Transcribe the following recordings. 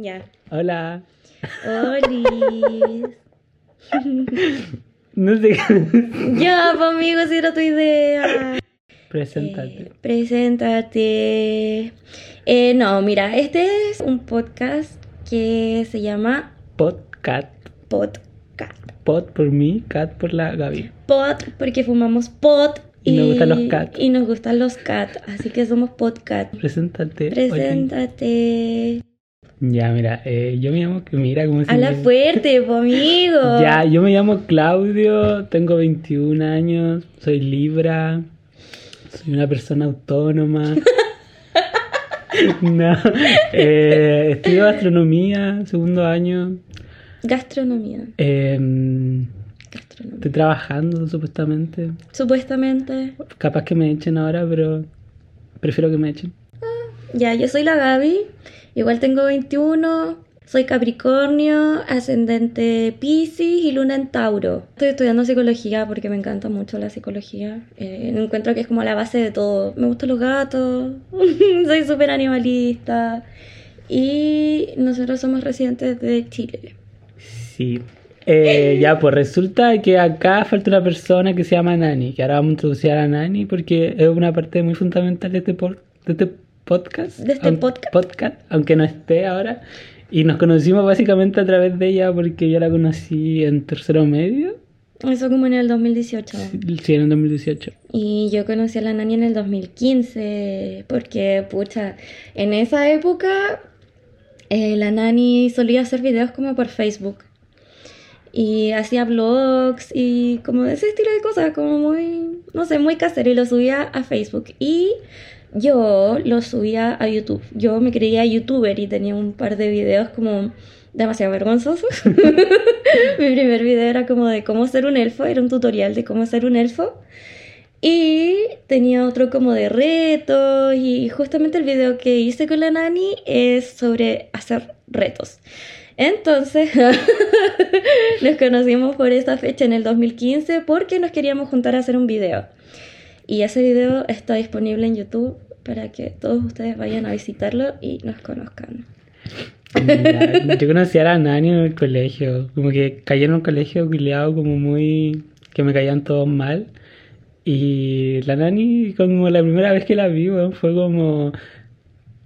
Ya. Hola. Oli. No sé ya, pues amigo, si era tu idea. Preséntate. Eh, preséntate. Eh, no, mira, este es un podcast que se llama Podcat. Podcast. Pod por mí, cat por la Gaby. Pod, porque fumamos pod. Y nos gustan los cat. Y nos gustan los cat, así que somos podcast. Preséntate. Preséntate. Ya, mira, eh, yo me llamo. Mira cómo se Habla me- fuerte, po, amigo. Ya, yo me llamo Claudio, tengo 21 años, soy Libra, soy una persona autónoma. no, eh, estudio gastronomía, segundo año. Gastronomía. em, Gastronomía. estoy trabajando supuestamente. Supuestamente. Capaz que me echen ahora, pero prefiero que me echen. Ya, yo soy la Gaby, igual tengo 21, soy Capricornio, ascendente Pisces y luna en Tauro. Estoy estudiando psicología porque me encanta mucho la psicología. Eh, encuentro que es como la base de todo. Me gustan los gatos, soy súper animalista y nosotros somos residentes de Chile. Sí. Eh, ya, pues resulta que acá falta una persona que se llama Nani, que ahora vamos a introducir a Nani porque es una parte muy fundamental de este, por- de este podcast. De este podcast. podcast, aunque no esté ahora. Y nos conocimos básicamente a través de ella porque yo la conocí en tercero medio, Eso como en el 2018. sí, en el 2018. Y yo conocí a la Nani en el 2015, porque, pucha, en esa época eh, la Nani solía hacer videos como por Facebook. Y hacía vlogs y como ese estilo de cosas, como muy, no sé, muy casero. Y lo subía a Facebook. Y yo lo subía a YouTube. Yo me creía youtuber y tenía un par de videos como demasiado vergonzosos. Mi primer video era como de cómo ser un elfo, era un tutorial de cómo ser un elfo. Y tenía otro como de retos y justamente el video que hice con la nani es sobre hacer retos. Entonces nos conocimos por esta fecha en el 2015 porque nos queríamos juntar a hacer un video. Y ese video está disponible en YouTube para que todos ustedes vayan a visitarlo y nos conozcan. Ya, yo conocí a la Nani en el colegio, como que caí en un colegio culiado como muy... que me caían todos mal. Y la Nani, como la primera vez que la vi, fue como...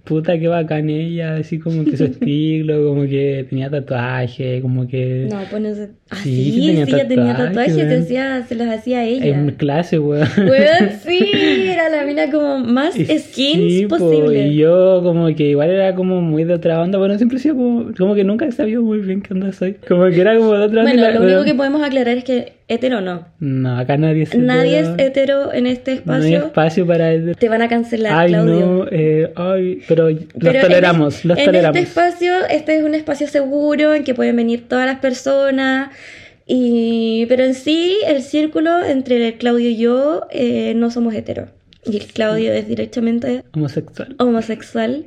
Puta, qué bacán ella, así como que su estilo, como que tenía tatuaje, como que... No, pues no sé. Ah, Sí, sí, sí ella tenía tatuajes, se, hacía- se los hacía a ella. En clase, weón. Weón, sí, era la mina como más skins sí, posible. y yo como que igual era como muy de otra onda, bueno, siempre he sido como, como que nunca he sabido muy bien qué onda soy. Como que era como de otra onda. Bueno, lo único que podemos aclarar es que hetero no. No, acá nadie es Nadie es hetero. en este No hay espacio. espacio para hetero. Te van a cancelar, Ay, Claudio. no, eh, ay, pero los Pero en toleramos, es- los en toleramos. este espacio, este es un espacio seguro en que pueden venir todas las personas. Y, pero en sí, el círculo entre Claudio y yo eh, no somos heteros. Y el Claudio es directamente Homosexual. homosexual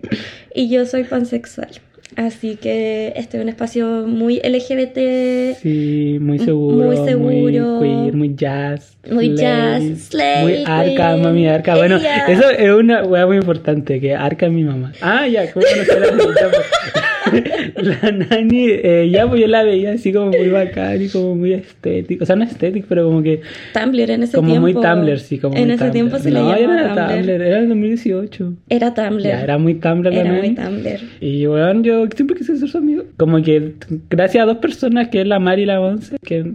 y yo soy pansexual. Así que este es un espacio muy LGBT, Sí, muy seguro. muy seguro. Muy queer, muy jazz. Muy slay, jazz, slay, Muy arca, mami, arca. Bueno, eso es una weá muy importante, que arca es mi mamá. Ah, ya, ¿cómo a la La nani, eh, ya pues yo la veía así como muy bacán y como muy estético. O sea, no estético, pero como que Tumblr en ese como tiempo. muy Tumblr, sí, como En ese Tumblr. tiempo se le no, no llamaba era Tumblr. Era el 2018. Era Tumblr. Ya, era muy Tumblr Era muy Tumblr. Y bueno, yo siempre quise ser su amigo. Como que gracias a dos personas, que es la Mari y la Once, que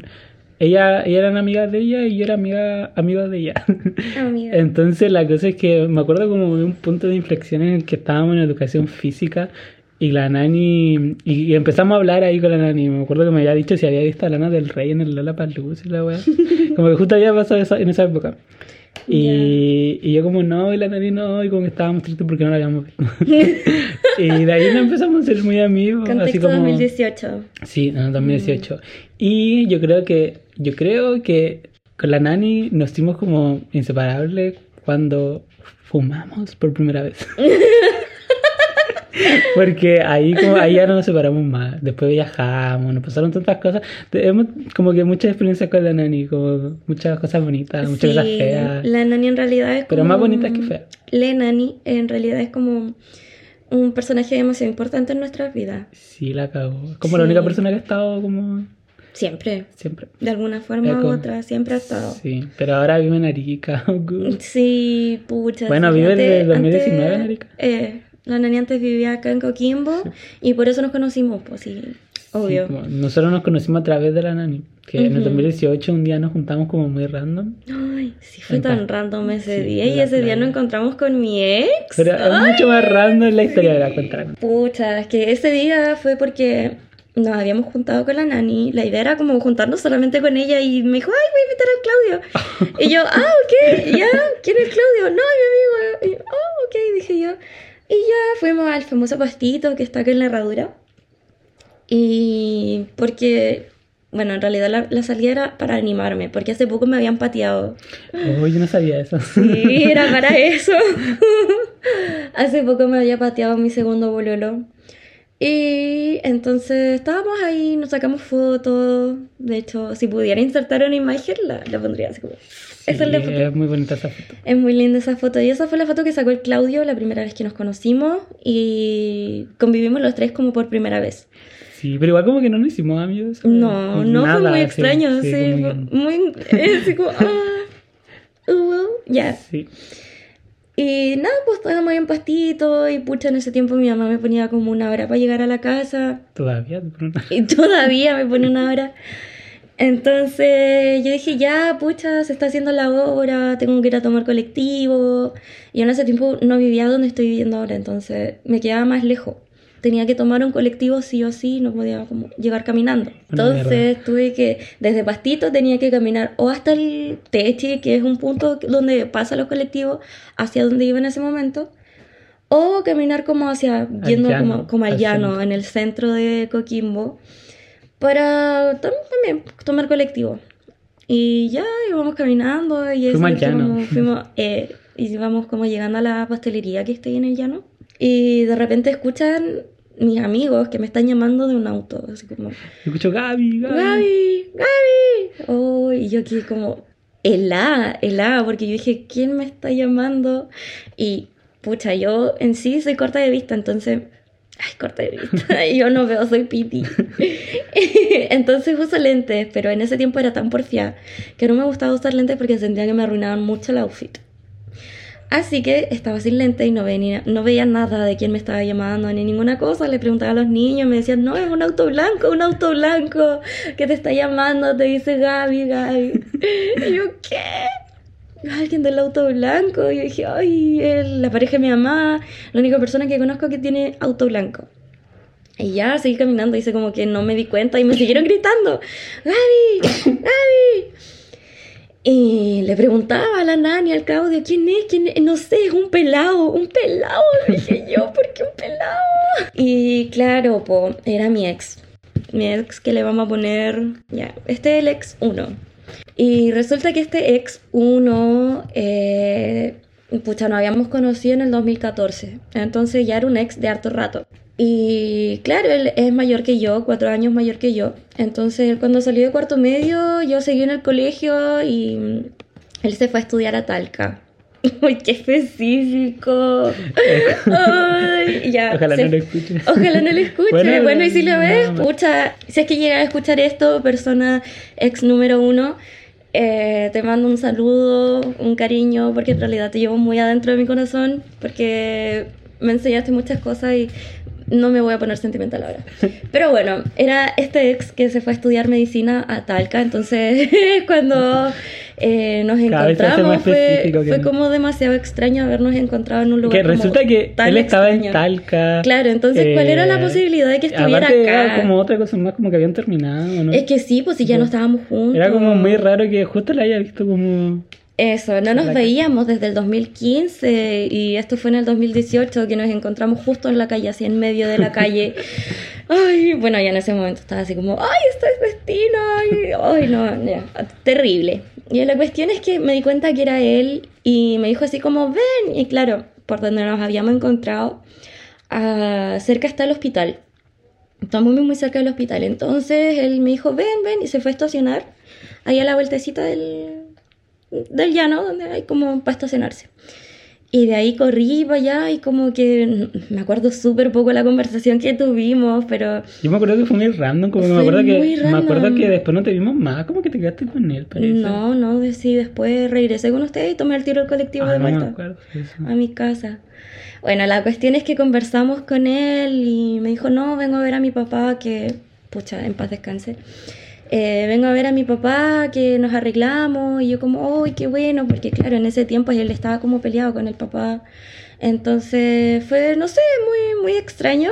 ella, ella eran amigas de ella y yo era amiga, amigo de ella. Amiga. Entonces la cosa es que me acuerdo como de un punto de inflexión en el que estábamos en educación física y la nani, y, empezamos a hablar ahí con la nani. Me acuerdo que me había dicho si había visto a Lana del Rey en el Lola Paluz y la weá. Como que justo había pasado en esa época. Y, y yo como no, y la nani no, y como que estábamos tristes porque no la habíamos visto. y de ahí nos empezamos a ser muy amigos. así Contexto como... 2018. Sí, en el 2018. Y yo creo que, yo creo que con la nani nos hicimos como inseparables cuando fumamos por primera vez. Porque ahí como ahí ya no nos separamos más. Después viajamos, nos pasaron tantas cosas. Tenemos como que muchas experiencias con la nani, como muchas cosas bonitas, muchas cosas Sí, feas. La nani en realidad es Pero como- más bonitas que feas. La nani en realidad es como un personaje demasiado importante en nuestras vidas. Sí, la cagó. Es como la Sí. única persona que ha estado como Siempre. siempre. De alguna forma u otra, siempre ha estado. Sí, pero ahora vive en Arica. Sí, pucha. Bueno, vive desde 2019 en Arica. eh, la nani antes vivía acá en Coquimbo y por eso nos conocimos, pues sí, obvio. Sí, como nosotros nos conocimos a través de la nani. Que en el Ujú. 2018 un día nos juntamos como muy random. Ay, sí fue En tan random ese Sí, día y ese día nos encontramos con mi ex. Pero es Ay, mucho más random la historia de la cuenta. Pucha, es que ese día fue porque nos habíamos juntado con la nani. La idea era como juntarnos solamente con ella y me dijo, ay, voy a invitar al Claudio. y yo, ah, ok, ya, ¿quién es Claudio? No, mi amigo. Y yo, oh, ok, dije yo. Y ya fuimos al famoso pastito que está acá en la herradura. Y porque, bueno, en realidad la, la salida era para animarme, porque hace poco me habían pateado. Oh, yo no sabía eso. Sí, era para eso. Hace poco me había pateado mi segundo bololo. Y entonces estábamos ahí, nos sacamos fotos. De hecho, si pudiera insertar una imagen, la, la pondría así como. Esa es la Sí, foto. es muy bonita esa foto. Es muy linda esa foto. Y esa fue la foto que sacó el Claudio la primera vez que nos conocimos. Y convivimos los tres como por primera vez. Sí, pero igual como que no nos hicimos amigos. No, no Nada, fue muy sí, extraño. Sí, como fue que- muy. eh, así como. Ah, uh, ya. Sí. Y nada, pues estábamos ahí en pastito y pucha, en ese tiempo mi mamá me ponía como una hora para llegar a la casa Todavía. y todavía me pone una hora. Entonces yo dije, ya, pucha, se está haciendo la hora, tengo que ir a tomar colectivo. Y en ese tiempo no vivía donde estoy viviendo ahora, entonces me quedaba más lejos. Tenía que tomar un colectivo sí o sí, no podía como llegar caminando. Entonces tuve que, desde Pastito tenía que caminar o hasta el Teche, que es un punto donde pasan los colectivos, hacia donde iba en ese momento, o caminar como hacia, yendo llano, como, como al al llano, centro. en el centro de Coquimbo, para tam- también tomar colectivo. Y ya íbamos caminando y Fuimos al llano. como- fuimos, eh, y íbamos como llegando a la pastelería que está ahí en el llano. Y de repente escuchan mis amigos que me están llamando de un auto, así como, escucho Gaby, Gaby. Gaby, Gaby. Oh, y yo aquí como, helá, helá, porque yo dije, ¿quién me está llamando? Y pucha, yo en sí soy corta de vista, entonces, ay, corta de vista, yo no veo, soy piti. entonces uso lentes, pero en ese tiempo era tan porfiada que no me gustaba usar lentes porque sentía que me arruinaban mucho el outfit. Así que estaba sin lente y no veía, no veía nada de quién me estaba llamando ni ninguna cosa. Le preguntaba a los niños, me decían, no, es un auto blanco, un auto blanco que te está llamando, te dice Gaby, Gaby. Y yo, ¿qué? Alguien del auto blanco. Y yo dije, ay, es la pareja de mi mamá, la única persona que conozco que tiene auto blanco. Y ya seguí caminando, hice como que no me di cuenta y me siguieron gritando, Gaby, Gaby. Y le preguntaba a la nani, al Claudio, ¿quién es? ¿Quién es? No sé, es un pelado, un pelado, dije yo, ¿por qué un pelado? Y claro, po, era mi ex. Mi ex que le vamos a poner, ya, este es el ex 1. Y resulta que este ex 1, eh, pucha, nos habíamos conocido en el 2014. Entonces ya era un ex de harto rato. Y claro, él es mayor que yo, cuatro años mayor que yo. Entonces, cuando salió de cuarto medio, yo seguí en el colegio y él se fue a estudiar a Talca. ¡Uy, qué específico! Ay, ya, Ojalá se- no lo escuche. Ojalá no lo escuche. Bueno, Bueno, y si lo ves, más. pucha, si es que llega a escuchar esto, persona ex número uno, eh, te mando un saludo, un cariño, porque en realidad te llevo muy adentro de mi corazón, porque me enseñaste muchas cosas y no me voy a poner sentimental ahora. Pero bueno, era este ex que se fue a estudiar medicina a Talca, entonces cuando eh, nos Cada encontramos fue, fue no. como demasiado extraño habernos encontrado en un lugar Que resulta que él estaba en extraño. Talca. Claro, entonces, ¿cuál era la eh, posibilidad de que estuviera acá? Era como otra cosa más, como que habían terminado, ¿no? Es que sí, pues si ya no estábamos juntos. Era como muy raro que justo la haya visto como. Eso, no nos veíamos desde el 2015 y esto fue en el 2018 que nos encontramos justo en la calle, así en medio de la calle. Ay, bueno, ya en ese momento estaba así como, ay, esto es destino, ay, ay, no, ya, terrible. Y la cuestión es que me di cuenta que era él y me dijo así como, ven, y claro, por donde nos habíamos encontrado, ah, cerca está el hospital. Estamos muy, muy cerca del hospital. Entonces él me dijo, ven, ven, y se fue a estacionar ahí a la vueltecita del, del llano, donde hay como para estacionarse. Y de ahí corrí para allá y como que me acuerdo súper poco la conversación que tuvimos, pero Yo me acuerdo que fue muy random, como que me acuerdo que me acuerdo que después no te vimos más, como que te quedaste con él, parece. no, no, sí, después regresé con ustedes y tomé el tiro del colectivo Ah, de no me vuelta acuerdo eso. a mi casa. Bueno, la cuestión es que conversamos con él y me dijo, no, vengo a ver a mi papá que, pucha, en paz descanse. Eh, vengo a ver a mi papá que nos arreglamos y yo como, uy, qué bueno, porque claro, en ese tiempo él estaba como peleado con el papá. Entonces fue, no sé, muy, muy extraño.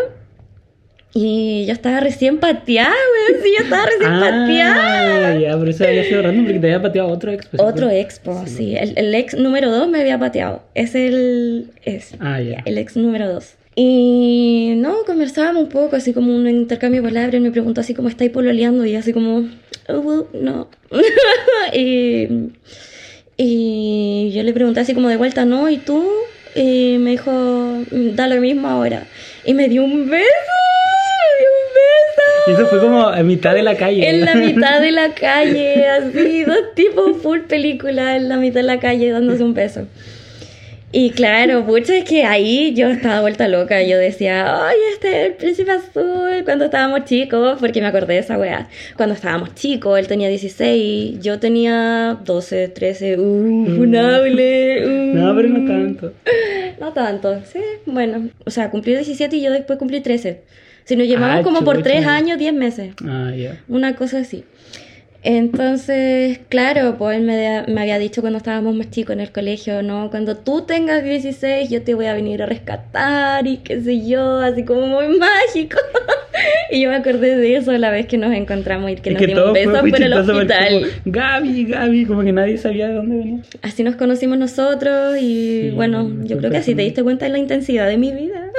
Y yo estaba recién pateada, weón, sí, yo estaba recién pateada. Ah, ya, por eso había sido random porque te había pateado otro ex. pues, Otro ¿no? expo, sí. El, el ex número 2 me había pateado. Es el. Es. Ah, ya. El ex número 2. Y no, conversábamos un poco, así como un intercambio de palabras. Me preguntó así como estáis pololeando y así como, "Oh, well, no. y, y yo le pregunté así como de vuelta, ¿no? ¿Y tú? Y me dijo, da lo mismo ahora. Y me dio un beso, me dio un beso. Y eso fue como a mitad de la calle. En la mitad de la calle, así, dos tipos full película en la mitad de la calle dándose un beso. Y claro, pucha, es que ahí yo estaba vuelta loca. Yo decía, ay, este es el príncipe azul. Cuando estábamos chicos, porque me acordé de esa weá. Cuando estábamos chicos, él tenía 16, yo tenía 12, 13. Uh, funable. uh. No, pero no tanto. No tanto, sí, bueno. O sea, cumplí 17 y yo después cumplí 13. Si nos llevamos Ah, como por chucha. 3 años, 10 meses. Ah, ya. Una cosa así. Entonces, claro, pues él me, había dicho cuando estábamos más chicos en el colegio, ¿no? Cuando tú tengas 16, yo te voy a venir a rescatar y qué sé yo, así como muy mágico. y yo me acordé de eso la vez que nos encontramos y que Es nos que dimos besos por el hospital. como, Gaby, Gaby, como que nadie sabía de dónde venía. Así nos conocimos nosotros y Sí, bueno, yo creo que así te diste cuenta de la intensidad de mi vida.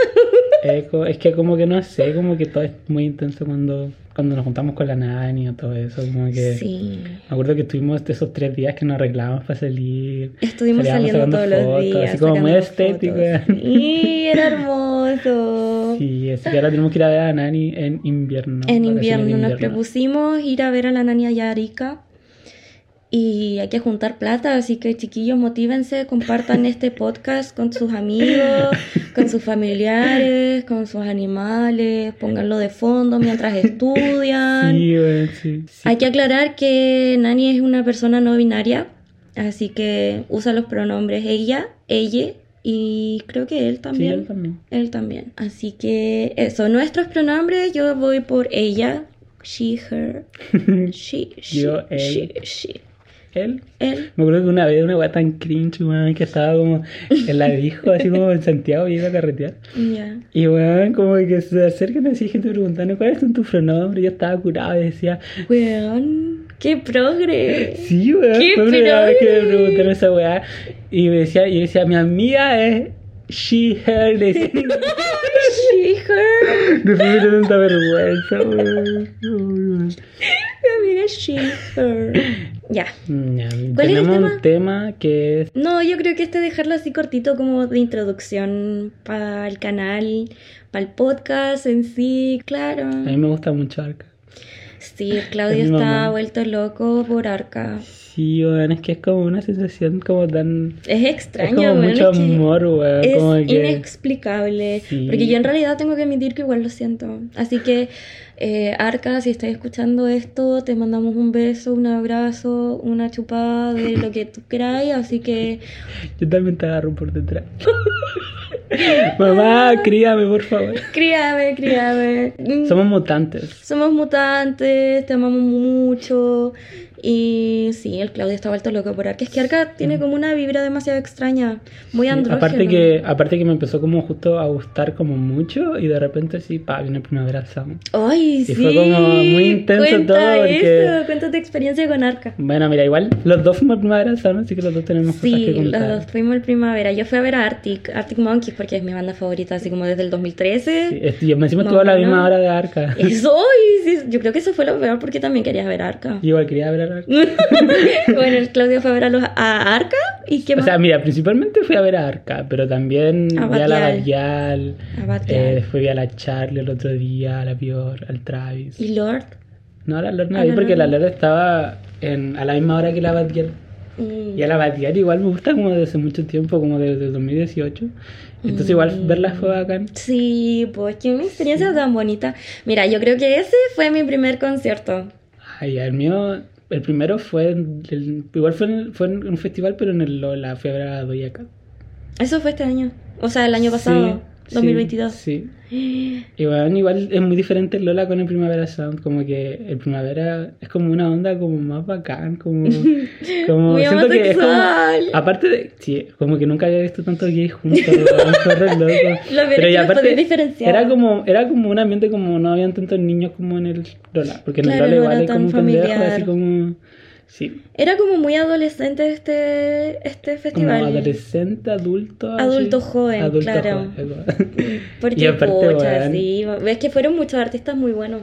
Es que como que no sé, como que todo es muy intenso cuando, cuando nos juntamos con la nani o todo eso, como que... Sí. Me acuerdo que estuvimos esos tres días que nos arreglábamos para salir. Estuvimos saliendo todos los fotos, días. Así como muy estético. Y era hermoso. Sí, así que ahora tenemos que ir a ver a Nani en invierno. En invierno nos invierno. propusimos ir a ver a la nani allá a Arica. Y hay que juntar plata, así que chiquillos, motívense, compartan este podcast con sus amigos, con sus familiares, con sus animales, pónganlo de fondo mientras estudian. Sí, bueno, sí. sí. Hay que aclarar que Nani es una persona no binaria, así que usa los pronombres ella, ella y creo que él también. él también. Él también. Así que eso, nuestros pronombres, yo voy por ella, she, her, she, she, Yo, él. she, she, Él. él. Me acuerdo que una vez una weá tan cringe, weón, que estaba como en la disco, así como en Santiago y iba a carretear. Ya. Y weón, como que se acercan así gente preguntando cuáles son tus pronombres. Yo estaba curado y decía, Weón, qué progre. sí, weón, ¡Qué fue vez que me progre! preguntaron esa weá. Y me decía, y yo decía, mi amiga es she, her. Le decía, she, her. después me dio tanta vergüenza, weón. Mi amiga es she, her. Ya. ¿Cuál era el tenemos tema? un tema que es No, yo creo que este dejarlo así cortito como de introducción para el canal, para el podcast en sí, claro. A mí me gusta mucho Arca. Sí, Claudio Es está vuelto loco por Arca. Sí, weón, es que es como una sensación como tan... Es Es extraño, como weón, mucho es que amor, weón. Es como que... inexplicable. Sí. Porque yo en realidad tengo que admitir que igual lo siento. Así que, eh, Arca, si estás escuchando esto, te mandamos un beso, un abrazo, una chupada de lo que tú queráis. Así que, Yo también te agarro por detrás. Mamá, críame, por favor. críame, críame. Somos mutantes. Somos mutantes, te amamos mucho. Y sí, el Claudio está vuelto loco por Arca. Es que Arca tiene como una vibra demasiado extraña, muy Sí, andrógeno. aparte que aparte que me empezó como justo a gustar como mucho y de repente sí, pa, viene Primavera Sound. Ay, Y sí. fue como muy intenso Cuenta todo, porque- eso, cuenta tu experiencia con Arca. Bueno, mira, igual los dos fuimos Primavera Sound, así que los dos tenemos cosas Sí, que los contar. dos fuimos el primavera. Yo fui a ver a Arctic, Arctic Monkeys, porque es mi banda favorita, así como desde el 2013. Sí, yo me encima Más estuvo a la misma hora de Arca. Eso, y sí, yo creo que eso fue lo peor porque también querías ver Arca. Yo igual quería ver a Arca. bueno, el Claudio fue a ver a, los, a Arca y qué O más. sea, mira, principalmente fui a ver a Arca, pero también A vi a la Batial. A eh, después vi a la Charlie el otro día, a la Pior, al Travis. Y Lord. No, la Lord no Ah, la vi porque la. Lord estaba en, a la misma hora que la Batial. Mm. Y a la Batial igual me gusta como desde mucho tiempo, como desde el 2018. Entonces Mm. igual verla fue bacán. Sí, pues que una experiencia tan bonita. Mira, yo creo que ese fue mi primer concierto. Ay, el mío, el primero fue, en el- igual fue en, fue en un festival, pero en el Lola, fui a ver a Doja Cat. Eso fue este año. O sea, el año pasado, Sí, 2022. Sí. Y bueno, igual es muy diferente el Lola con el Primavera Sound, como que el Primavera es como una onda como más bacán, como... como Muy siento que es como... Aparte de... Sí, como que nunca había visto tantos gays juntos, loco. Es podéis diferenciar. era como, era como un ambiente como no habían tantos niños como en el Lola, porque en Claro, el no Lola igual hay como un pendejo, familiar. así como... Sí, Era como muy adolescente este, este como festival. adolescente, adulto. así. Adulto joven, Adulto claro. joven. Porque, Y aparte, weón. sí. Ves que fueron muchos artistas muy buenos.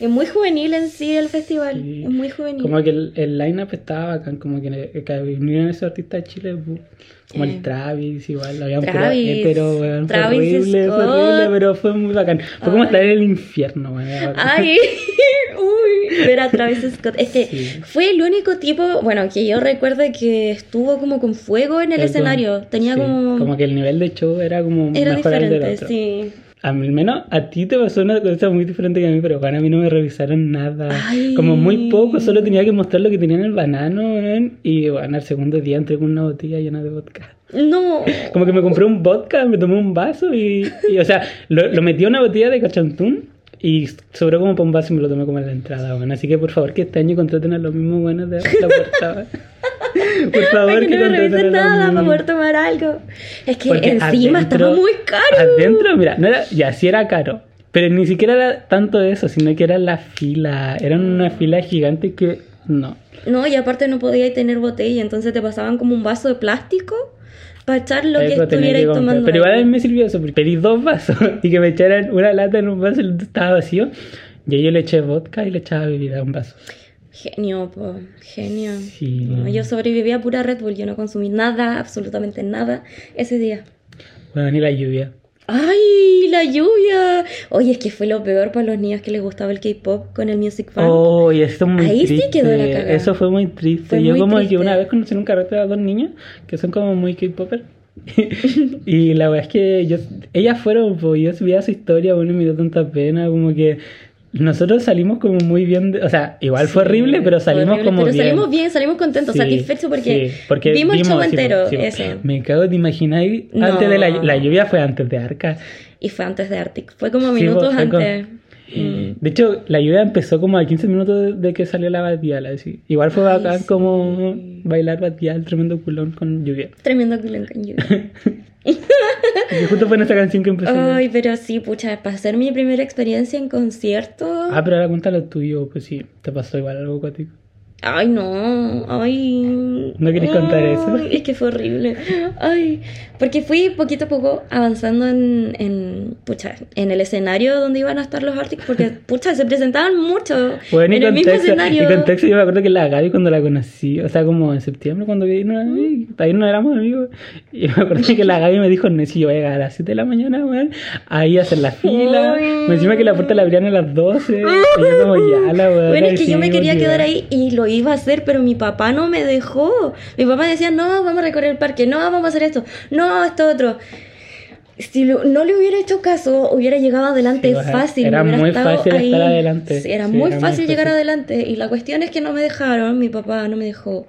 Es muy juvenil en sí el festival. Sí. Es muy juvenil. Como que el, el line-up estaba bacán, como que, que vinieron esos artistas de Chile, como Eh. el Travis, igual, había un Travis. pero fue Travis horrible, fue Scott. horrible, pero fue muy bacán. Fue como Ay. estar en el infierno, weón. bacán. Ay, uy, ver a Travis Scott. Es que Sí. fue el único tipo, bueno, que yo recuerde que estuvo como con fuego en el escenario. como- Tenía sí, como... Como que el nivel de show era como Era mejor al del diferente, otro. sí. A mí, al menos a ti te pasó una cosa muy diferente que a mí, pero bueno, a mí no me revisaron nada. Ay. Como muy poco, solo tenía que mostrar lo que tenía en el banano, y bueno, al segundo día entré con una botella llena de vodka. No. Como que me compré un vodka, me tomé un vaso y, y, o sea, lo, lo metí a una botella de cachantún y sobró como vaso y me lo tomé como en la entrada, bueno. Así que por favor que este año contraten a los mismos buenos de la puerta, weón. Por favor que no contraten revisen a los nada para poder tomar algo. Es que Porque encima estaba muy caro. Adentro, mira, no era, ya sí era caro. Pero ni siquiera era tanto eso, sino que era la fila. Era una fila gigante que no. No, y aparte no podías tener botella, entonces te pasaban como un vaso de plástico para echar lo que estuvierais que comprar. tomando. Pero igual a mí me sirvió eso, porque pedí dos vasos y que me echaran una lata en un vaso y estaba vacío. Y ahí yo le eché vodka y le echaba bebida a un vaso. Genio, po, genio. Sí. No, yo sobreviví a pura Red Bull, yo no consumí nada, absolutamente nada ese día. Bueno, ni la lluvia. ¡Ay, la lluvia! Oye, es que fue lo peor para los niños que les gustaba el K-pop con el Music Fan. Oh, y eso es muy Ahí sí quedó la cagada. Eso fue muy triste. Fue yo muy como triste. que una vez conocí en un carrete a dos niñas que son como muy K-popper. y la verdad es que yo, ellas fueron, pues yo subía su historia, bueno, y me dio tanta pena, como que nosotros salimos como muy bien, de- o sea, igual fue Sí, horrible, pero fue salimos horrible, como pero bien. salimos bien, salimos contentos, Sí, satisfechos porque, sí, porque vimos el show entero, eso. Me cago, ¿te imagináis? No. Antes de la, la lluvia fue antes de Arca. Y fue antes de Arctic, fue como minutos fue con- antes. Mm. De hecho, la lluvia empezó como a 15 minutos de, que salió la batiala. Así. Igual fue Ay, bacán como bailar batial, tremendo culón con lluvia. Tremendo culón con lluvia. Y justo fue en esta canción que empezó. Ay, pero sí, pucha, para ser mi primera experiencia en concierto. Ah, pero ahora cuéntalo tuyo, pues sí, te pasó igual algo contigo. Ay, no, ay. ¿No querés contar eso? Es que fue horrible. Ay, porque fui poquito a poco avanzando en, en, pucha, en el escenario donde iban a estar los Arctic, porque, pucha, se presentaban mucho Bueno, y en el mismo contexto, y escenario. contexto, yo me acuerdo que la Gaby cuando la conocí, o sea, como en septiembre cuando vino, ahí no éramos amigos, y me acuerdo que la Gaby me dijo, Nessie, yo voy a llegar a las 7 de la mañana, weón, ahí a hacer la fila, me encima que la puerta la abrían a las 12, y yo como, ya, la weón. Bueno, es que yo me quería quedar ahí y lo iba a hacer, pero mi papá no me dejó. Mi papá decía, no, vamos a recorrer el parque, no, vamos a hacer esto, no, esto otro. Si lo- no le hubiera hecho caso, hubiera llegado adelante Sí, fácil. era muy fácil estar adelante. Sí, era Sí, muy era muy fácil llegar fácil. adelante. Y la cuestión es que no me dejaron, mi papá no me dejó.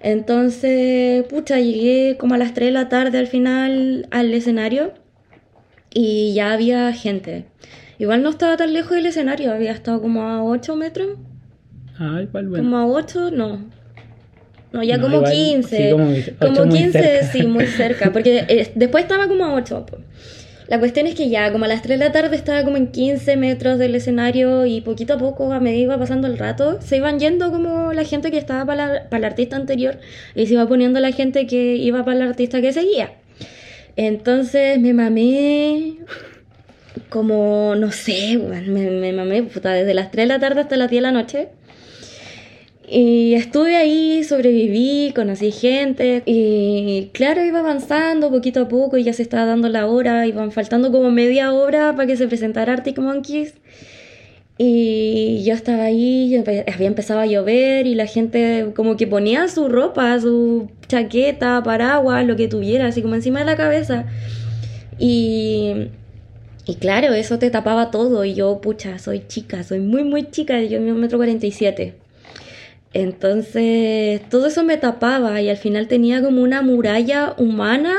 Entonces, pucha, llegué como a las 3 de la tarde al final al escenario y ya había gente. Igual no estaba tan lejos del escenario, había estado como a 8 metros. Ah, igual, bueno. Como a 8, no. No, ya No, como igual, 15. sí, como ocho como muy 15, cerca. sí, muy cerca. Porque eh, después estaba como a 8. po. La cuestión es que ya, como a las 3 de la tarde estaba como en 15 metros del escenario y poquito a poco, a medida iba pasando el rato, se iban yendo como la gente que estaba para, para el artista anterior y se iba poniendo la gente que iba para el artista que seguía. Entonces me mamé como, no sé, me, me mamé puta, desde las 3 de la tarde hasta las 10 de la noche. Y estuve ahí, sobreviví, conocí gente y claro, iba avanzando poquito a poco y ya se estaba dando la hora, iban faltando como media hora para que se presentara Arctic Monkeys. Y yo estaba ahí, había empezado a llover y la gente como que ponía su ropa, su chaqueta, paraguas, lo que tuviera, así como encima de la cabeza. Y, y claro, eso te tapaba todo. Y yo, pucha, soy chica, soy muy, muy chica, yo mido un metro cuarenta y siete. Entonces, todo eso me tapaba y al final tenía como una muralla humana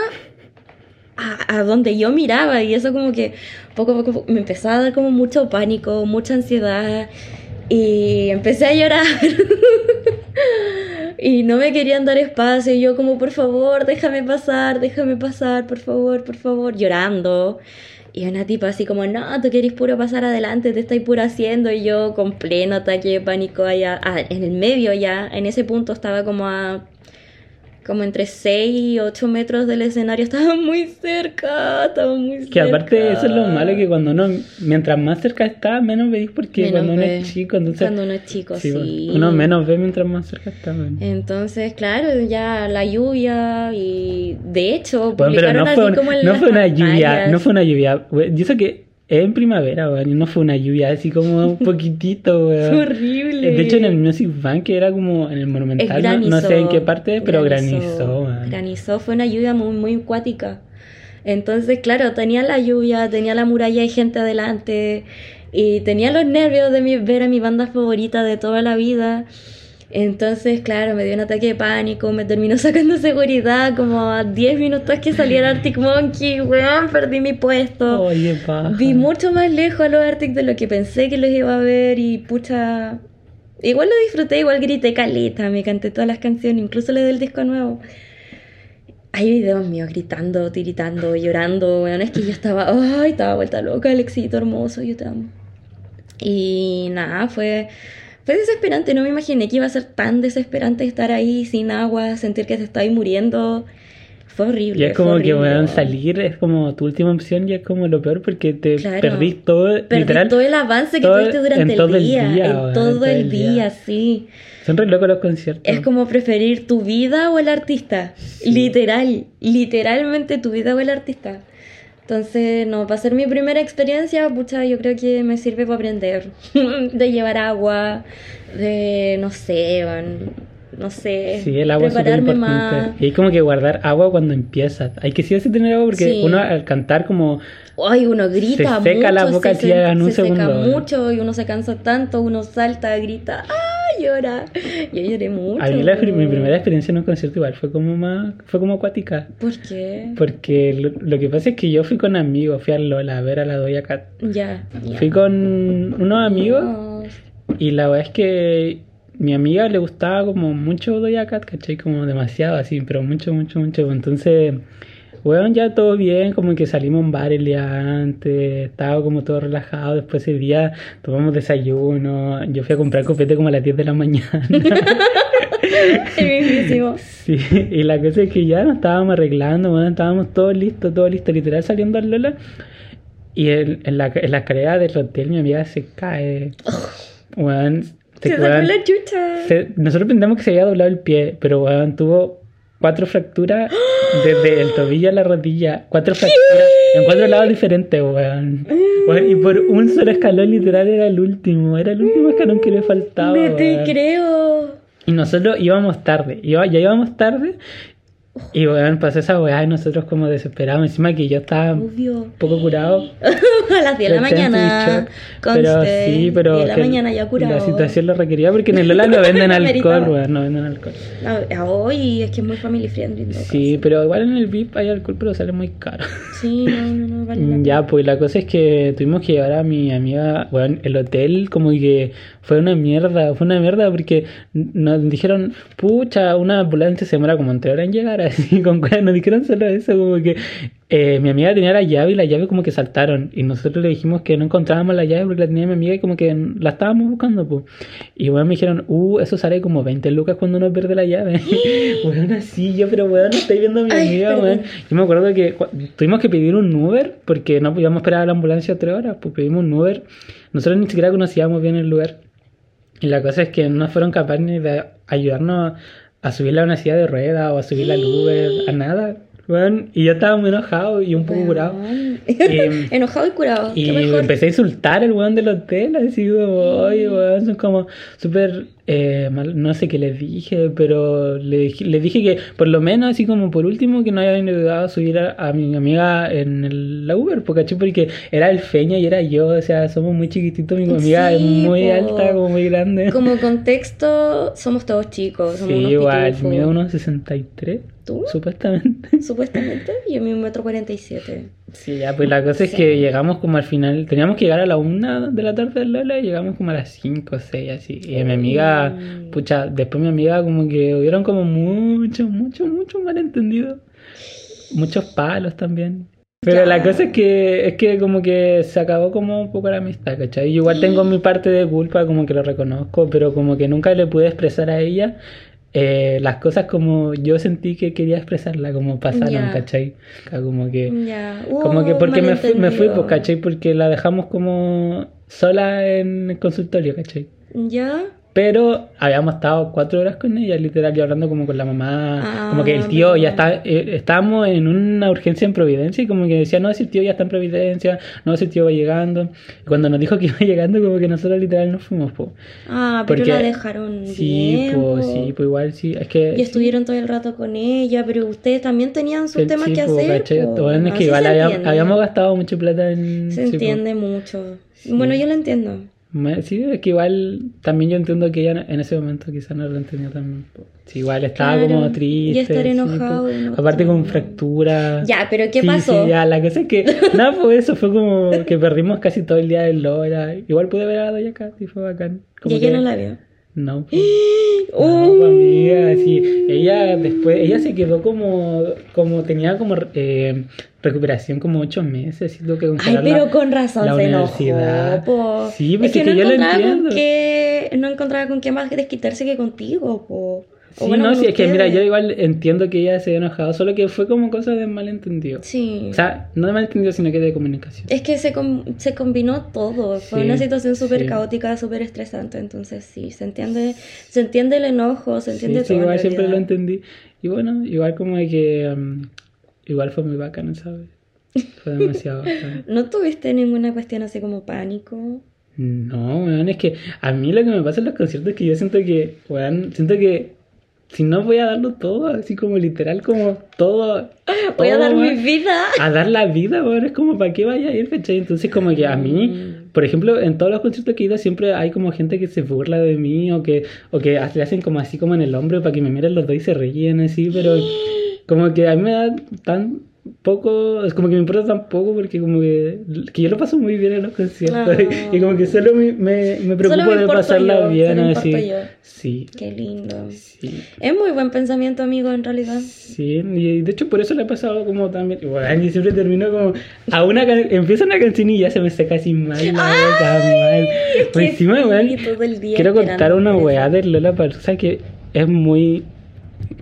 a, a, donde yo miraba y eso como que poco a poco me empezaba a dar como mucho pánico, mucha ansiedad y empecé a llorar y no me querían dar espacio y yo como por favor déjame pasar, déjame pasar, por favor, por favor, llorando. Y una tipa así como, no, tú querés puro pasar adelante, te estáis puro haciendo. Y yo con pleno ataque de pánico allá, ah, en el medio ya, en ese punto estaba como a como entre 6 y 8 metros del escenario, estaba muy cerca, estaba muy cerca. Que aparte eso es lo malo, que cuando uno, mientras más cerca está, menos veis, porque cuando uno es chico, entonces... Cuando uno es chico, sí. Uno menos ve mientras más cerca está. Entonces, claro, ya la lluvia y de hecho, bueno, pero no fue, como no fue una lluvia, no fue una lluvia, yo sé que en primavera, weón, y no fue una lluvia así como un poquitito, weón. Fue horrible. De hecho, en el Music Bank, que era como en el Monumental, no, sé en qué parte, pero granizó, granizó, weón. Granizó, fue una lluvia muy, muy acuática. Entonces, claro, tenía la lluvia, tenía la muralla y gente adelante, y tenía los nervios de mi, ver a mi banda favorita de toda la vida. Entonces, claro, me dio un ataque de pánico, me terminó sacando seguridad como a 10 minutos que saliera Arctic Monkey, weón, perdí mi puesto. Oye, paja. Vi mucho más lejos a los Arctic de lo que pensé que los iba a ver y pucha... Igual lo disfruté, igual grité caleta, me canté todas las canciones, incluso le del disco nuevo. Hay videos míos gritando, tiritando, llorando, weón, es que yo estaba, ay, estaba vuelta loca, el éxito hermoso, yo te amo. Y nada, fue fue desesperante, no me imaginé que iba a ser tan desesperante estar ahí sin agua, sentir que te estabas muriendo. Fue horrible. Y es como que a salir, es como tu última opción y es como lo peor porque te perdís todo, literal, todo el avance que tuviste durante el día, en todo, el día, sí. Son re locos los conciertos. Es como preferir tu vida o el artista. Literal, literalmente tu vida o el artista. Entonces, no, para ser mi primera experiencia, pucha, yo creo que me sirve para aprender. de llevar agua, de, no sé, no sé. Sí, el agua prepararme más. Y hay como que guardar agua cuando empiezas. Hay que sí o sí tener agua porque uno al cantar como... Ay, uno grita se seca la boca se, en un se segundo. seca mucho y uno se cansa tanto, uno salta, grita, ¡ah! Llora. Yo lloré mucho. A mí la, mi primera experiencia en un concierto igual fue como más, fue como acuática. ¿Por qué? Porque lo, lo, que pasa es que yo fui con amigos, fui a Lola a ver a la Doya Cat. Ya. Fui con unos amigos y la verdad es que mi amiga le gustaba como mucho Doya Cat, ¿cachai? Como demasiado así, pero mucho, mucho, mucho. Entonces bueno, ya todo bien, como que salimos a un bar el día antes, estaba como todo relajado, después ese día tomamos desayuno, yo fui a comprar copete como a las 10 de la mañana. sí, y la cosa es que ya nos estábamos arreglando, bueno, estábamos todos listos, todo listo, literal saliendo al Lola. Y en, en, la, en la escalera del hotel mi amiga se cae. Bueno, se, se sacó la chucha. nosotros pensamos que se había doblado el pie, pero bueno, tuvo cuatro fracturas desde el tobillo a la rodilla. Cuatro fracturas en cuatro lados diferentes, weón. Y por un solo escalón literal era el último. Era el último escalón que le faltaba. Me te creo. Y nosotros íbamos tarde. ya íbamos tarde y bueno, pasó esa weá y nosotros como desesperados, encima que yo estaba un poco curado. a las 10 de la mañana. Pero sí, pero 10 de la mañana ya curado. La situación lo requería porque en el Lola no venden alcohol, weón, no venden alcohol. Hoy es que es muy family friendly. Sí, pero igual en el VIP hay alcohol, pero sale muy caro. Sí, no, no, no, vale Ya, pues la cosa es que tuvimos que llevar a mi amiga, bueno, el hotel como que fue una mierda, fue una mierda porque nos dijeron, pucha, una ambulancia se demora como entre hora en llegar, así con nos dijeron solo eso, como que eh, mi amiga tenía la llave y la llave como que saltaron y nosotros le dijimos que no encontrábamos la llave porque la tenía mi amiga y como que la estábamos buscando, pues. Y bueno, me dijeron, uh, eso sale como 20 lucas cuando uno pierde la llave. bueno, así yo, pero bueno, estoy viendo a mi amiga, bueno. Yo me acuerdo que tuvimos que pedir un Uber porque no podíamos esperar a la ambulancia tres horas, pues pedimos un Uber. Nosotros ni siquiera conocíamos bien el lugar. Y la cosa es que no fueron capaces ni de ayudarnos a subir a una silla de ruedas o a subir al Uber, a nada. Weón, y yo estaba muy enojado y un poco curado. Y- Enojado y curado. Y mejor. empecé a insultar al weón del hotel, así como, oye, weón, son como súper, eh, mal- no sé qué les dije, pero le, dije- le dije que por lo menos, así como por último, que no habían ayudado a subir a, a mi amiga en el, la Uber, porque, porque era el Feña y era yo, o sea, somos muy chiquititos, mi amiga es muy po. alta, como muy grande. Como contexto, somos todos chicos. Somos Sí, unos igual, pitufos. mido unos 63, ¿Tú? supuestamente. Supuestamente, yo un metro cuarenta y siete. Sí, ya, pues la cosa es Sí. que llegamos como al final, teníamos que llegar a la una de la tarde del Lola y llegamos como a las 5 o 6 así. Y mi amiga, pucha, después mi amiga como que hubieron como mucho, mucho, mucho malentendido. Muchos palos también. Pero Ya. la cosa es que, es que como que se acabó como un poco la amistad, ¿cachai? Yo igual tengo mi parte de culpa, como que lo reconozco, pero como que nunca le pude expresar a ella eh, las cosas como yo sentí que quería expresarla, como pasaron, Ya. ¿cachai? Como que... Ya. Como que hubo porque me fui, me fui, pues. ¿cachai? Porque la dejamos como sola en el consultorio, ¿cachai? Ya. Pero habíamos estado cuatro horas con ella, literal, y hablando como con la mamá, Ah, como que el tío pero- ya está, eh, estábamos en una urgencia en Providencia y como que decía, no, si el tío ya está en Providencia, no, si el tío va llegando. Y cuando nos dijo que iba llegando, como que nosotros literal nos fuimos, pues. Ah, pero Porque- la dejaron Sí, pues, po. sí, pues igual sí, es que... Y estuvieron todo el rato con ella, pero ustedes también tenían sus sí, temas sí, que pues, hacer. po. Bueno, es que igual se había- entiende. habíamos gastado mucha plata en... Se sí, entiende mucho. Bueno, yo lo entiendo. Sí, es que igual también yo entiendo que ella en ese momento quizás no lo entendió también. po. Sí, igual estaba Claro, como y triste. estar sí, enojado, po. no, Aparte con fractura. Ya, pero ¿qué Sí, pasó? Sí, ya, la cosa es que, nada, pues eso fue como que perdimos casi todo el día del Lola. Igual pude ver a Doña Kat y fue bacán. Y Como ella que- no la vio. No, pues. No, pues, amiga, sí. Ella después, ella se quedó como, como tenía como eh, recuperación como ocho meses, tuvo que Ay, pero la- con razón la se enojó, po. Sí, pues es que, es no yo lo entiendo. qué, no encontraba con qué más desquitarse que contigo, po. Sí, bueno, no, sí, es que mira, yo igual entiendo que ella se haya enojado, solo que fue como cosa de malentendido. Sí. O sea, no de malentendido, sino que de comunicación. Es que se, com- se combinó todo, fue Sí, una situación súper sí. caótica, súper estresante, entonces sí, se entiende, se entiende el enojo, se Sí, entiende sí, todo. en igual siempre lo entendí. Y bueno, igual como que... um, igual fue muy bacana, ¿sabes? Fue demasiado. ¿No tuviste ninguna cuestión así como pánico? No, weón, es que a mí lo que me pasa en los conciertos es que yo siento que, weón, siento que si no voy a darlo todo, así como literal, como todo. Voy a dar mi weón, vida. A dar la vida, weón, es como para qué vaya a ir, ¿cachai? Entonces, como que a mí, Mm. por ejemplo, en todos los conciertos que he ido, siempre hay como gente que se burla de mí o que, o que le hacen como así como en el hombro para que me miren los dos y se ríen así, pero como que a mí me da tan poco, es como que me importa tan poco porque como que, que yo lo paso muy bien en los conciertos Ah. y como que solo me, me, me preocupo me de pasarla yo, bien así. yo. Sí, Qué lindo. sí. Es muy buen pensamiento, amigo, en realidad. Sí, y de hecho por eso le ha pasado como también. Bueno, y siempre termino como. A una empieza una canción y ya se me seca así mal la boca, mal. Que encima, día quiero contar una weá de Lola Palusa que es muy.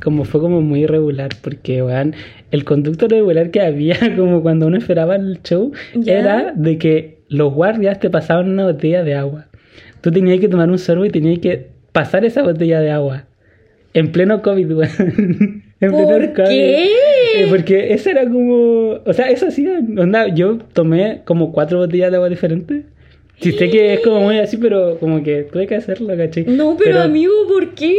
Como fue como muy irregular, porque weón, el conducto regular que había, como cuando uno esperaba el show, ¿Ya? era de que los guardias te pasaban una botella de agua. Tú tenías que tomar un sorbo y tenías que pasar esa botella de agua. En pleno COVID, weón. En ¿Por pleno COVID. qué? Eh, Porque eso era como. O sea, eso hacía. Onda, yo tomé como cuatro botellas de agua diferentes. Sí, sé que es como muy así, pero como que tuve que hacerlo, ¿cachai? No, pero, amigo, ¿por qué?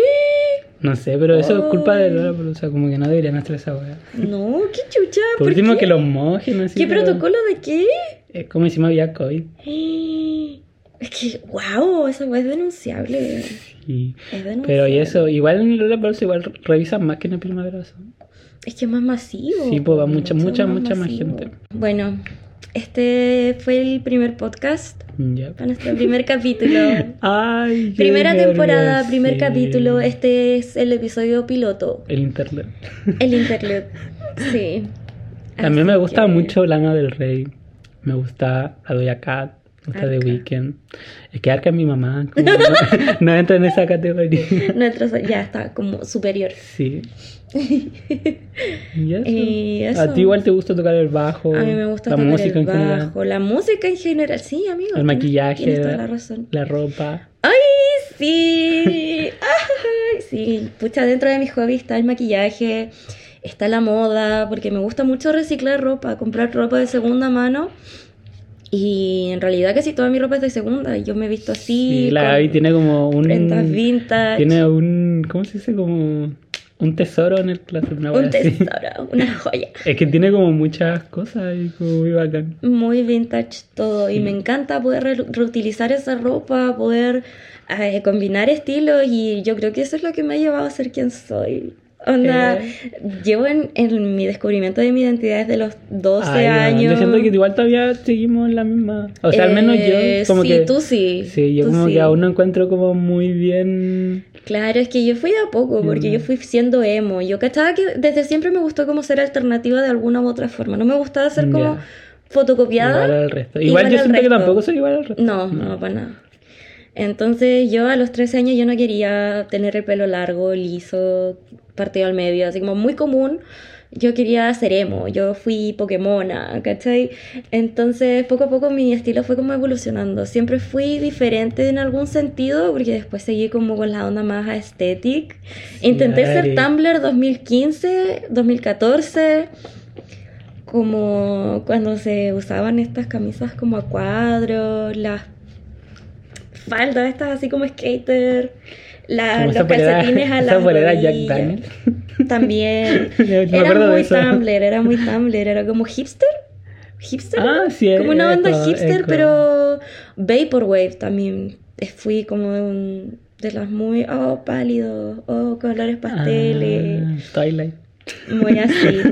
No sé, pero eso es culpa de. Lola, sea, como que no deberían hacer esa weá. No, qué chucha. Por ¿por último, qué? que los mojen, así. ¿Qué pero- protocolo de qué? Es como encima había COVID. Es que, wow, esa weá es denunciable. Y... Es denunciable. Pero y eso, igual en Lola Palusa igual revisan más que en el primavera. Es que es más masivo. Sí, pues va mucha, mucha, mucha más gente. Bueno, este fue el primer podcast. Ya. Para nuestro primer capítulo. Ay, Primera temporada, primer sí. capítulo. Este es el episodio piloto. El internet. El interlude. Sí. Mí me gusta que- mucho Lana del Rey. Me gusta la Doja Cat. The Arca. Weeknd. Es que Arca es mi mamá. como no, no entra en esa categoría. Nuestro ya está como superior. Sí. ¿Y eso? Y eso. A ti igual te gusta tocar el bajo. A mí me gusta la tocar música el en general. bajo. La música en general, sí, amigo. El tienes- maquillaje. Tienes toda la razón. La ropa. ¡Ay, sí! ¡Ay, sí! Pucha, dentro de mis hobbies está el maquillaje. está la moda, porque me gusta mucho reciclar ropa, comprar ropa de segunda mano. Y en realidad casi toda mi ropa es de segunda. Yo me he visto así. Sí, la Gaby tiene como un. prendas vintage. Tiene un. ¿Cómo se dice? Como. Un tesoro en el closet, una un así. tesoro, una joya. Es que tiene como muchas cosas y como muy bacán. Muy vintage todo. Y me encanta poder re- reutilizar esa ropa, poder eh, combinar estilos. Y yo creo que eso es lo que me ha llevado a ser quien soy. Onda, llevo en, en mi descubrimiento de mi identidad desde los 12 Ay, no, años. Yo siento que igual todavía seguimos en la misma. O sea, al menos Eh, yo. Como sí, que, tú sí. Sí, yo tú como sí. que aún no encuentro como muy bien. Claro, es que yo fui de a poco, porque Mm. yo fui siendo emo. Yo cachaba que desde siempre me gustó como ser alternativa de alguna u otra forma. No me gustaba ser como Ya. fotocopiada. Igual al resto. Igual, igual yo siento que resto. tampoco soy igual al resto. No, no, para nada. Entonces yo a los 13 años yo no quería tener el pelo largo, liso, partido al medio, así como muy común. Yo quería ser emo, yo fui Pokémona, ¿cachai? Entonces poco a poco mi estilo fue como evolucionando. Siempre fui diferente en algún sentido, porque después seguí como con la onda más aesthetic. Intenté ser. Tumblr 2015, 2014 como cuando se usaban estas camisas como a cuadros, las faldas estas así como skater, la- Como los polera- calcetines a polera Jack. Daniels. También. Me era muy. Tumblr, era muy Tumblr, era como hipster. ¿Hipster? Ah, sí, Como una banda eco, hipster, eco. pero Vaporwave también. Eh, Fui como de, un- de las muy, oh, pálidos, oh, colores pasteles. Ah, Twilight. Muy así.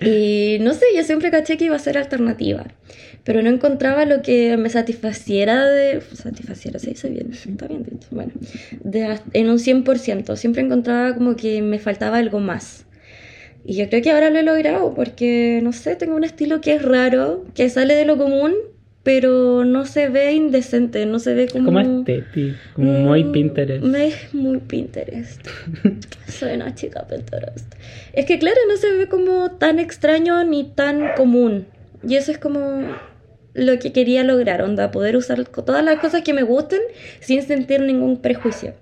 Y no sé, yo siempre caché que iba a ser alternativa, pero no encontraba lo que me satisfaciera de... Satisfaciera, se dice bien, está bien dicho. Bueno, en un 100%, siempre encontraba como que me faltaba algo más. Y yo creo que ahora lo he logrado porque, no sé, tengo un estilo que es raro, que sale de lo común, pero no se ve indecente, no se ve como... Como estético, como muy Mm, Pinterest. Me es muy Pinterest. Soy una chica Pinterest. Es que claro, no se ve como tan extraño ni tan común. Y eso es como lo que quería lograr, onda, poder usar todas las cosas que me gusten sin sentir ningún prejuicio.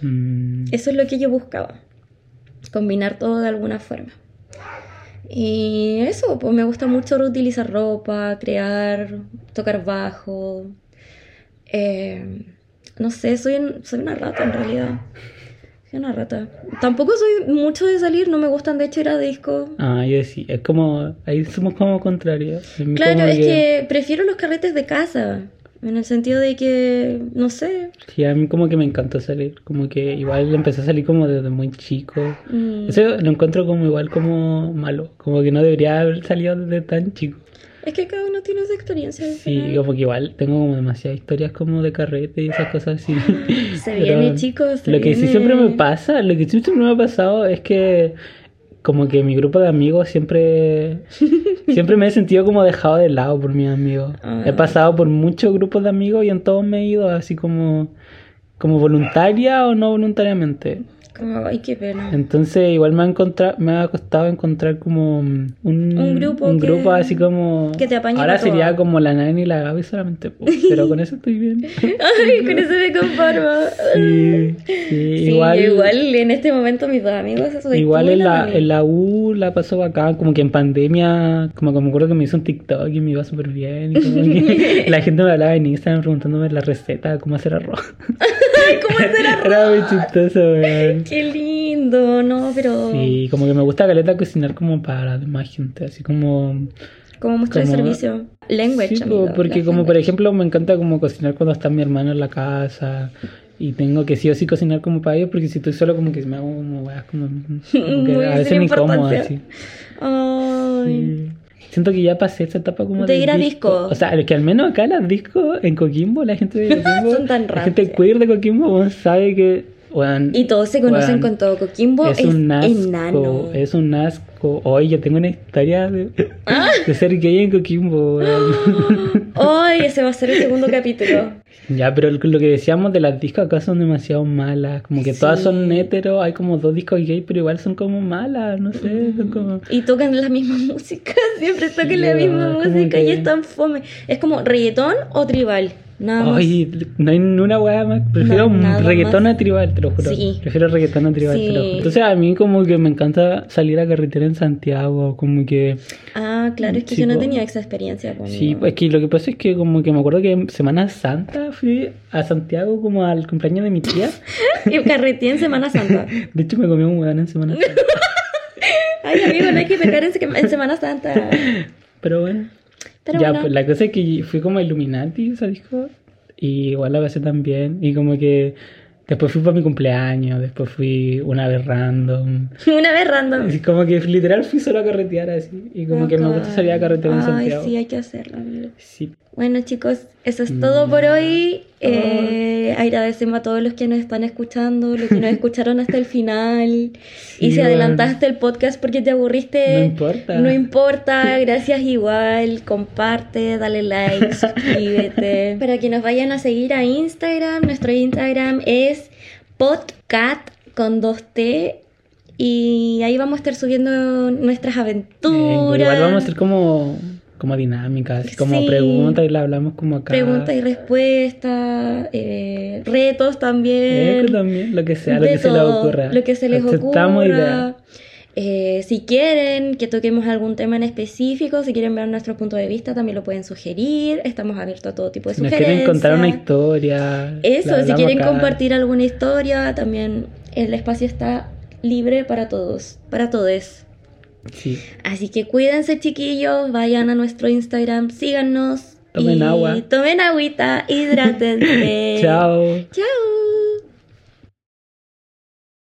Mm, Eso es lo que yo buscaba. Combinar todo de alguna forma. Y eso, pues me gusta mucho reutilizar ropa, crear, tocar bajo. Eh, no sé, soy, soy una rata en realidad. Soy una rata. Tampoco soy mucho de salir, no me gustan de hecho ir a disco. Ah, yo sí, es como, ahí somos como contrarios. Claro, como es que prefiero los carretes de casa. En el sentido de que, no sé. Sí, a mí como que me encantó salir, como que igual empecé a salir como desde muy chico. mm, Eso lo encuentro como igual como malo, como que no debería haber salido desde tan chico. es que cada uno tiene su experiencia. Sí, final. como que igual tengo como demasiadas historias como de carrete y esas cosas así. Se viene, chicos. se Lo que sí viene. siempre me pasa, lo que siempre me ha pasado es que como que mi grupo de amigos siempre siempre me he sentido como dejado de lado por mis amigos. Ah. He pasado por muchos grupos de amigos y en todos me he ido así como como voluntaria o no voluntariamente. Como, ay, qué pena. Entonces igual me ha encontrado, me ha costado encontrar como un, Un grupo un que- grupo así como que te apañe ahora sería como la Nani y la Gaby solamente, pues, pero con eso estoy bien. Ay, con eso me conformo. Sí, igual, igual, en este momento mis dos amigos soy igual en la, en la U la pasó bacán, como que en pandemia, como que me acuerdo que me hizo un TikTok y me iba súper bien. Y como que la gente me hablaba en Instagram preguntándome la receta de cómo hacer arroz. ¿Cómo hacer arroz? Era muy chistoso, weón. Qué lindo, no, pero Sí, como que me gusta caleta cocinar como para demás gente, así como... como muestra de como- servicio. Language, Sí, amigo, po, porque como por language. ejemplo me encanta como cocinar cuando está mi hermano en la casa y tengo que sí o sí cocinar como para ellos porque si estoy solo como que me hago como weas como, como que Muy a veces me incómodo así. Ay. Sí. Siento que ya pasé esa etapa como De ir a disco. O sea, es que al menos acá las discos en Coquimbo, la gente de Coquimbo, Son tan la gente queer de Coquimbo sabe que Y todos se conocen con todo. Coquimbo es, es un asco, enano. es un asco. Hoy yo tengo una historia de, Ah. de ser gay en Coquimbo. Ay, ese va a ser el segundo capítulo. Ya, pero lo que decíamos de las discos acá son demasiado malas. Como que todas son hetero, hay como dos discos gay, pero igual son como malas, no sé, son como... Y tocan la misma música, siempre tocan Sí, la misma música y que- es tan fome. Es como reggaetón o tribal. Nada más. Ay, no hay una weá más. Prefiero No, reggaetón más. a tribal, te lo juro. Sí. Prefiero reggaetón a tribal, te lo Sí. juro. Entonces a mí como que me encanta salir a carretera en Santiago, como que... Ah, claro, es que Sí, yo no tenía esa experiencia conmigo. Sí, pues que lo que pasa es que como que me acuerdo que en Semana Santa fui a Santiago como al cumpleaños de mi tía. Y carreteé en Semana Santa. De hecho me comí un hueón en Semana Santa. Ay, amigo, no hay que pecar en, en Semana Santa. Pero bueno. Pero ya, bueno. pues la cosa es que fui como a Illuminati, esa disco. Y igual la pasé también. Y como que después fui para mi cumpleaños, después fui una vez random. Una vez random. Y como que literal fui solo a carretear así. Y como que me gusta salir a carretear en Ay, Santiago. sí, hay que hacerlo, amigo. Sí. Bueno, chicos, eso es todo por hoy. Eh, agradecemos a todos los que nos están escuchando, los que nos escucharon hasta el final. y si adelantaste el podcast porque te aburriste, No importa. no importa, gracias igual. Comparte, dale like, suscríbete. Para que nos vayan a seguir a Instagram, nuestro Instagram es podcat con 2T. Y ahí vamos a estar subiendo nuestras aventuras. igual vamos a hacer como, como dinámicas, así como Sí. preguntas y la hablamos como acá. Preguntas y respuestas, eh, retos también. Lo que sea, lo que se les ocurra. Lo que se les Aceptamos ocurra. ideas. Eh, si quieren que toquemos algún tema en específico, si quieren ver nuestro punto de vista, también lo pueden sugerir. Estamos abiertos a todo tipo de Si sugerencias. quieren contar una historia. Eso, si quieren acá. compartir alguna historia, también el espacio está libre para todos, para todos. Sí. Así que cuídense chiquillos, vayan a nuestro Instagram, síganos. Tomen y agua. Tomen agüita, hidrátense. Chao. Chao.